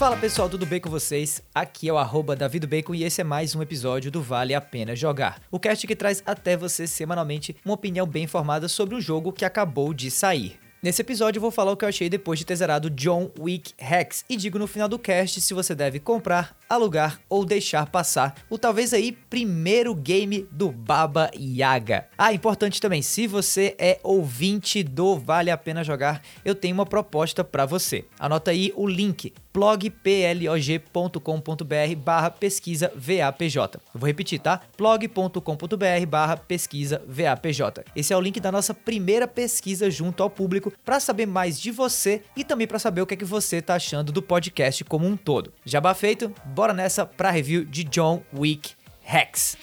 Fala pessoal, tudo bem com vocês? Aqui é o arroba Bacon e esse é mais um episódio do Vale a Pena Jogar. O cast que traz até você semanalmente uma opinião bem informada sobre um jogo que acabou de sair. Nesse episódio eu vou falar o que eu achei depois de ter zerado John Wick Hex e digo no final do cast se você deve comprar, alugar ou deixar passar o talvez aí primeiro game do Baba Yaga. Ah, importante também, se você é ouvinte do Vale a Pena Jogar, eu tenho uma proposta para você. Anota aí o link blogplog.com.br barra pesquisa VAPJ. Vou repetir, tá? blog.com.br barra pesquisa VAPJ. Esse é o link da nossa primeira pesquisa junto ao público para saber mais de você e também para saber o que é que você tá achando do podcast como um todo. Jabá feito, nessa para review de John Wick Hex.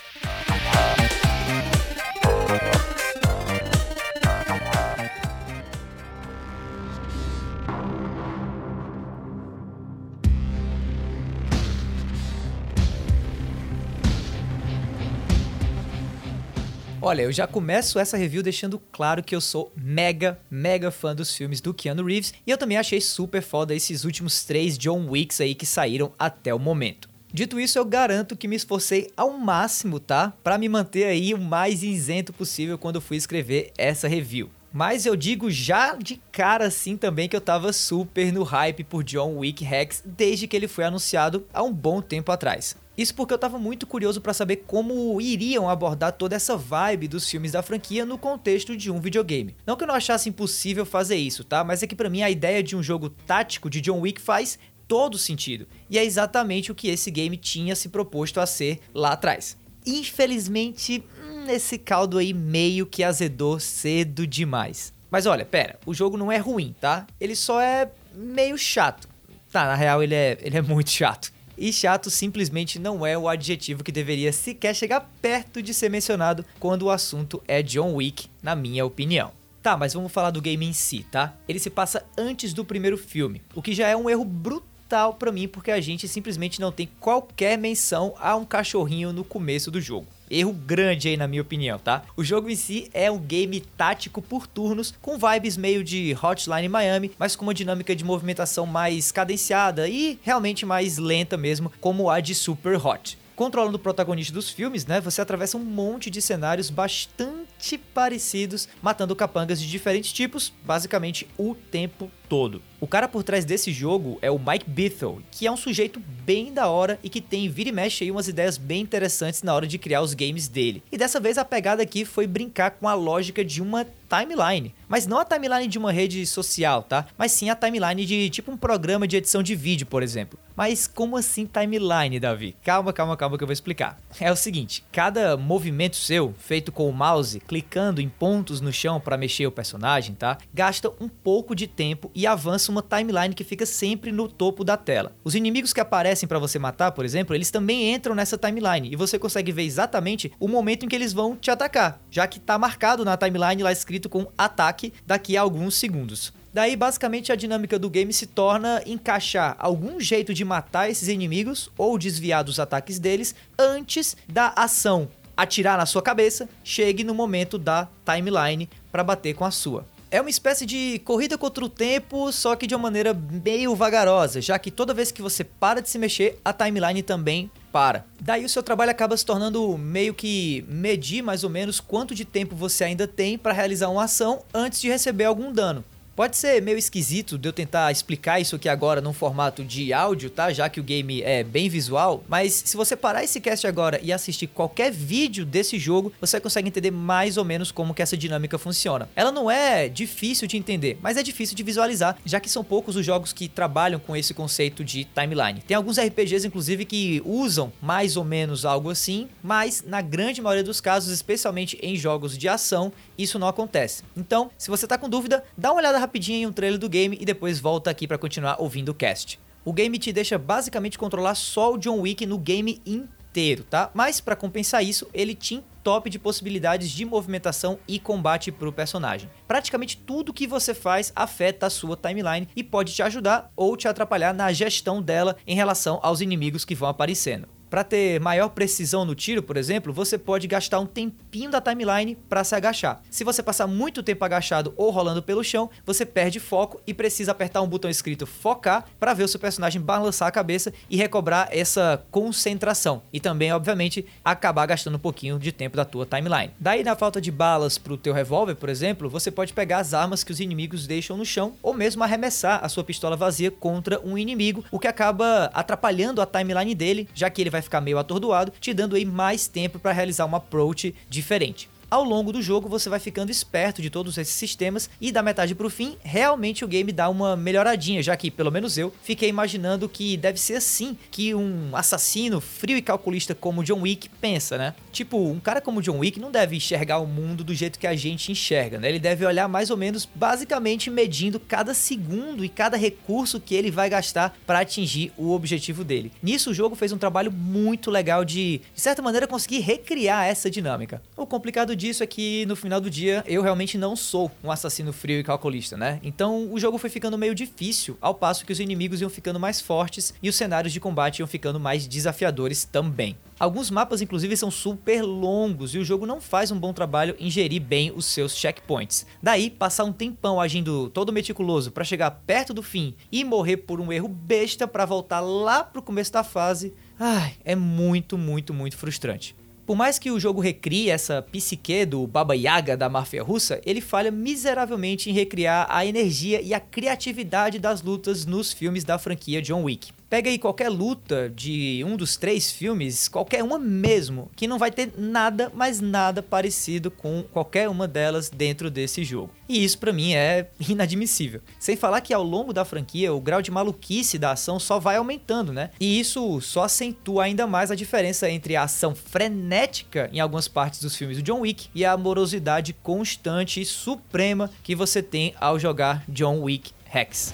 Olha, eu já começo essa review deixando claro que eu sou mega, mega fã dos filmes do Keanu Reeves e eu também achei super foda esses últimos três John Wicks aí que saíram até o momento. Dito isso, eu garanto que me esforcei ao máximo, tá? Para me manter aí o mais isento possível quando fui escrever essa review. Mas eu digo já de cara assim também que eu tava super no hype por John Wick Rex desde que ele foi anunciado há um bom tempo atrás. Isso porque eu tava muito curioso para saber como iriam abordar toda essa vibe dos filmes da franquia no contexto de um videogame. Não que eu não achasse impossível fazer isso, tá? Mas é que para mim a ideia de um jogo tático de John Wick faz todo sentido. E é exatamente o que esse game tinha se proposto a ser lá atrás. Infelizmente, hum, esse caldo aí meio que azedou cedo demais. Mas olha, pera, o jogo não é ruim, tá? Ele só é meio chato. Tá, na real ele é, ele é muito chato. E chato simplesmente não é o adjetivo que deveria sequer chegar perto de ser mencionado quando o assunto é John Wick, na minha opinião. Tá, mas vamos falar do game em si, tá? Ele se passa antes do primeiro filme, o que já é um erro brutal para mim porque a gente simplesmente não tem qualquer menção a um cachorrinho no começo do jogo. Erro grande aí, na minha opinião, tá? O jogo em si é um game tático por turnos, com vibes meio de Hotline Miami, mas com uma dinâmica de movimentação mais cadenciada e realmente mais lenta mesmo, como a de Super Hot controlando o protagonista dos filmes, né? Você atravessa um monte de cenários bastante parecidos, matando capangas de diferentes tipos, basicamente o tempo todo. O cara por trás desse jogo é o Mike Bithell, que é um sujeito bem da hora e que tem vira e mexe aí umas ideias bem interessantes na hora de criar os games dele. E dessa vez a pegada aqui foi brincar com a lógica de uma timeline. Mas não a timeline de uma rede social, tá? Mas sim a timeline de tipo um programa de edição de vídeo, por exemplo. Mas como assim timeline, Davi? Calma, calma, calma que eu vou explicar. É o seguinte, cada movimento seu, feito com o mouse, clicando em pontos no chão para mexer o personagem, tá? Gasta um pouco de tempo e avança uma timeline que fica sempre no topo da tela. Os inimigos que aparecem para você matar, por exemplo, eles também entram nessa timeline e você consegue ver exatamente o momento em que eles vão te atacar, já que tá marcado na timeline lá escrito escrito com ataque daqui a alguns segundos. Daí, basicamente, a dinâmica do game se torna encaixar algum jeito de matar esses inimigos ou desviar dos ataques deles antes da ação atirar na sua cabeça chegue no momento da timeline para bater com a sua. É uma espécie de corrida contra o tempo, só que de uma maneira meio vagarosa, já que toda vez que você para de se mexer, a timeline também para. Daí o seu trabalho acaba se tornando meio que medir mais ou menos quanto de tempo você ainda tem para realizar uma ação antes de receber algum dano. Pode ser meio esquisito de eu tentar explicar isso aqui agora num formato de áudio, tá? Já que o game é bem visual, mas se você parar esse cast agora e assistir qualquer vídeo desse jogo, você consegue entender mais ou menos como que essa dinâmica funciona. Ela não é difícil de entender, mas é difícil de visualizar, já que são poucos os jogos que trabalham com esse conceito de timeline. Tem alguns RPGs inclusive que usam mais ou menos algo assim, mas na grande maioria dos casos, especialmente em jogos de ação, isso não acontece. Então, se você tá com dúvida, dá uma olhada rapidinho em um trailer do game e depois volta aqui para continuar ouvindo o cast. O game te deixa basicamente controlar só o John Wick no game inteiro, tá? Mas para compensar isso, ele te entope de possibilidades de movimentação e combate pro personagem. Praticamente tudo que você faz afeta a sua timeline e pode te ajudar ou te atrapalhar na gestão dela em relação aos inimigos que vão aparecendo. Para ter maior precisão no tiro, por exemplo, você pode gastar um tempinho da timeline para se agachar. Se você passar muito tempo agachado ou rolando pelo chão, você perde foco e precisa apertar um botão escrito focar para ver o seu personagem balançar a cabeça e recobrar essa concentração. E também, obviamente, acabar gastando um pouquinho de tempo da tua timeline. Daí, na falta de balas pro teu revólver, por exemplo, você pode pegar as armas que os inimigos deixam no chão ou mesmo arremessar a sua pistola vazia contra um inimigo, o que acaba atrapalhando a timeline dele, já que ele vai ficar meio atordoado, te dando aí mais tempo para realizar uma approach diferente. Ao longo do jogo você vai ficando esperto de todos esses sistemas e da metade para o fim, realmente o game dá uma melhoradinha, já que, pelo menos eu, fiquei imaginando que deve ser assim que um assassino frio e calculista como John Wick pensa, né? Tipo, um cara como John Wick não deve enxergar o mundo do jeito que a gente enxerga, né? Ele deve olhar mais ou menos basicamente medindo cada segundo e cada recurso que ele vai gastar para atingir o objetivo dele. Nisso o jogo fez um trabalho muito legal de, de certa maneira, conseguir recriar essa dinâmica. O complicado disso é que no final do dia eu realmente não sou um assassino frio e calculista, né? Então o jogo foi ficando meio difícil, ao passo que os inimigos iam ficando mais fortes e os cenários de combate iam ficando mais desafiadores também. Alguns mapas, inclusive, são super longos e o jogo não faz um bom trabalho em gerir bem os seus checkpoints. Daí, passar um tempão agindo todo meticuloso para chegar perto do fim e morrer por um erro besta para voltar lá pro começo da fase, ai, é muito, muito, muito frustrante. Por mais que o jogo recrie essa psique do Baba Yaga da máfia russa, ele falha miseravelmente em recriar a energia e a criatividade das lutas nos filmes da franquia John Wick. Pega aí qualquer luta de um dos três filmes, qualquer uma mesmo, que não vai ter nada, mas nada parecido com qualquer uma delas dentro desse jogo. E isso para mim é inadmissível. Sem falar que ao longo da franquia o grau de maluquice da ação só vai aumentando, né? E isso só acentua ainda mais a diferença entre a ação frenética em algumas partes dos filmes do John Wick e a amorosidade constante e suprema que você tem ao jogar John Wick Hex.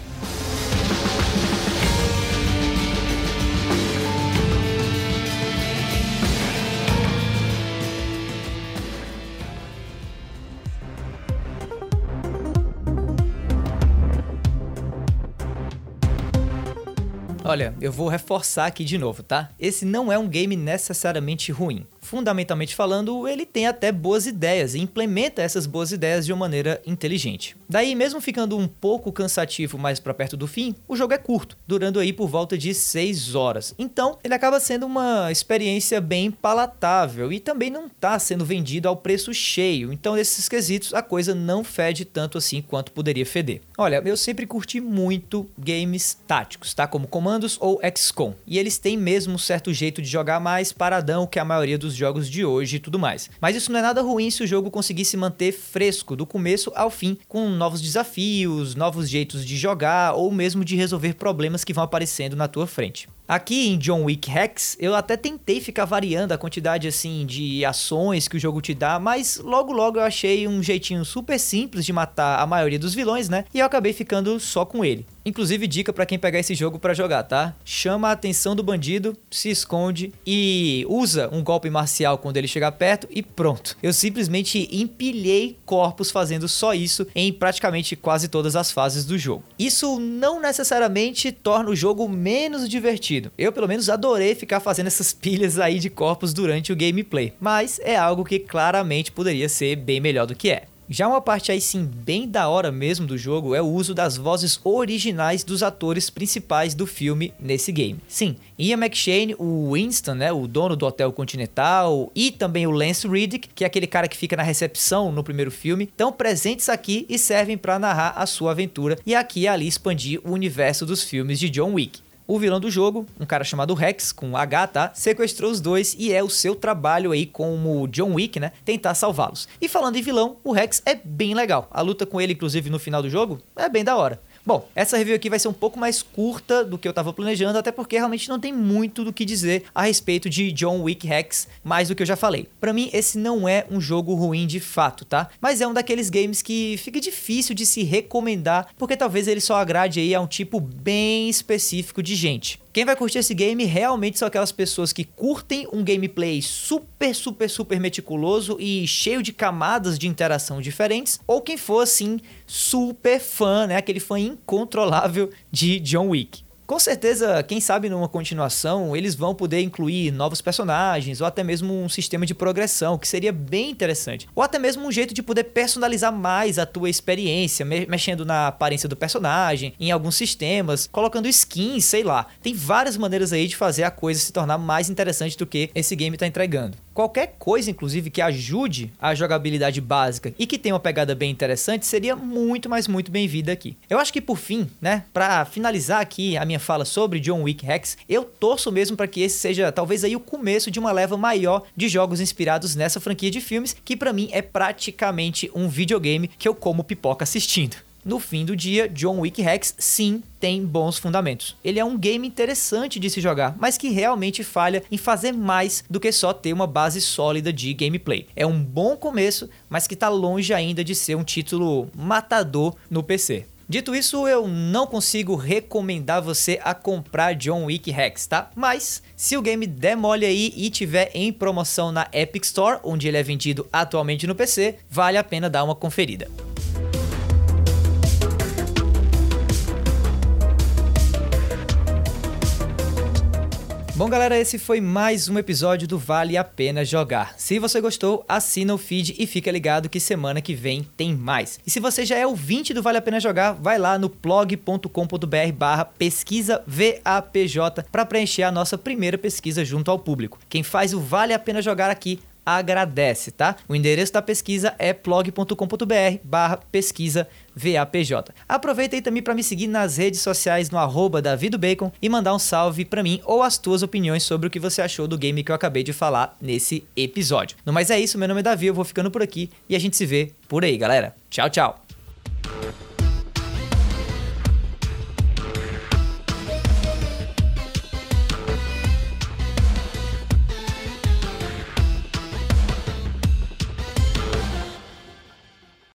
Olha, eu vou reforçar aqui de novo, tá? Esse não é um game necessariamente ruim fundamentalmente falando, ele tem até boas ideias e implementa essas boas ideias de uma maneira inteligente. Daí, mesmo ficando um pouco cansativo mais para perto do fim, o jogo é curto, durando aí por volta de 6 horas. Então, ele acaba sendo uma experiência bem palatável e também não está sendo vendido ao preço cheio. Então, nesses quesitos, a coisa não fede tanto assim quanto poderia feder. Olha, eu sempre curti muito games táticos, tá? Como Comandos ou XCOM. E eles têm mesmo um certo jeito de jogar mais paradão que a maioria dos jogos de hoje e tudo mais. Mas isso não é nada ruim se o jogo conseguir se manter fresco do começo ao fim, com novos desafios, novos jeitos de jogar ou mesmo de resolver problemas que vão aparecendo na tua frente. Aqui em John Wick Hex, eu até tentei ficar variando a quantidade assim de ações que o jogo te dá, mas logo logo eu achei um jeitinho super simples de matar a maioria dos vilões, né? E eu acabei ficando só com ele. Inclusive dica para quem pegar esse jogo para jogar, tá? Chama a atenção do bandido, se esconde e usa um golpe marcial quando ele chegar perto e pronto. Eu simplesmente empilhei corpos fazendo só isso em praticamente quase todas as fases do jogo. Isso não necessariamente torna o jogo menos divertido divertido. Eu, pelo menos, adorei ficar fazendo essas pilhas aí de corpos durante o gameplay, mas é algo que claramente poderia ser bem melhor do que é. Já uma parte aí sim bem da hora mesmo do jogo é o uso das vozes originais dos atores principais do filme nesse game. Sim, Ian McShane, o Winston, né, o dono do Hotel Continental, e também o Lance Reddick, que é aquele cara que fica na recepção no primeiro filme, estão presentes aqui e servem para narrar a sua aventura e aqui e ali expandir o universo dos filmes de John Wick. O vilão do jogo, um cara chamado Rex, com H, tá? Sequestrou os dois e é o seu trabalho aí como John Wick, né? Tentar salvá-los. E falando em vilão, o Rex é bem legal. A luta com ele, inclusive, no final do jogo, é bem da hora. Bom, essa review aqui vai ser um pouco mais curta do que eu estava planejando, até porque realmente não tem muito do que dizer a respeito de John Wick Hex, mais do que eu já falei. Para mim, esse não é um jogo ruim de fato, tá? Mas é um daqueles games que fica difícil de se recomendar, porque talvez ele só agrade aí a um tipo bem específico de gente. Quem vai curtir esse game realmente são aquelas pessoas que curtem um gameplay super, super, super meticuloso e cheio de camadas de interação diferentes, ou quem for assim super fã, né, aquele fã incontrolável de John Wick. Com certeza, quem sabe numa continuação, eles vão poder incluir novos personagens ou até mesmo um sistema de progressão, que seria bem interessante. Ou até mesmo um jeito de poder personalizar mais a tua experiência, me mexendo na aparência do personagem, em alguns sistemas, colocando skins, sei lá. Tem várias maneiras aí de fazer a coisa se tornar mais interessante do que esse game está entregando. Qualquer coisa, inclusive, que ajude a jogabilidade básica e que tenha uma pegada bem interessante seria muito, mas muito bem-vinda aqui. Eu acho que por fim, né, para finalizar aqui a minha fala sobre John Wick Rex, eu torço mesmo para que esse seja talvez aí o começo de uma leva maior de jogos inspirados nessa franquia de filmes, que para mim é praticamente um videogame que eu como pipoca assistindo. No fim do dia, John Wick Rex sim tem bons fundamentos. Ele é um game interessante de se jogar, mas que realmente falha em fazer mais do que só ter uma base sólida de gameplay. É um bom começo, mas que está longe ainda de ser um título matador no PC. Dito isso, eu não consigo recomendar você a comprar John Wick Rex, tá? Mas se o game der mole aí e tiver em promoção na Epic Store, onde ele é vendido atualmente no PC, vale a pena dar uma conferida. Bom, galera, esse foi mais um episódio do Vale a Pena Jogar. Se você gostou, assina o feed e fica ligado que semana que vem tem mais. E se você já é ouvinte do Vale a Pena Jogar, vai lá no blog.com.br barra pesquisa VAPJ para preencher a nossa primeira pesquisa junto ao público. Quem faz o Vale a Pena Jogar aqui agradece, tá? O endereço da pesquisa é blog.com.br barra pesquisa VAPJ. Aproveita aí também para me seguir nas redes sociais no arroba Bacon e mandar um salve para mim ou as tuas opiniões sobre o que você achou do game que eu acabei de falar nesse episódio. No mais é isso, meu nome é Davi, eu vou ficando por aqui e a gente se vê por aí, galera. Tchau, tchau!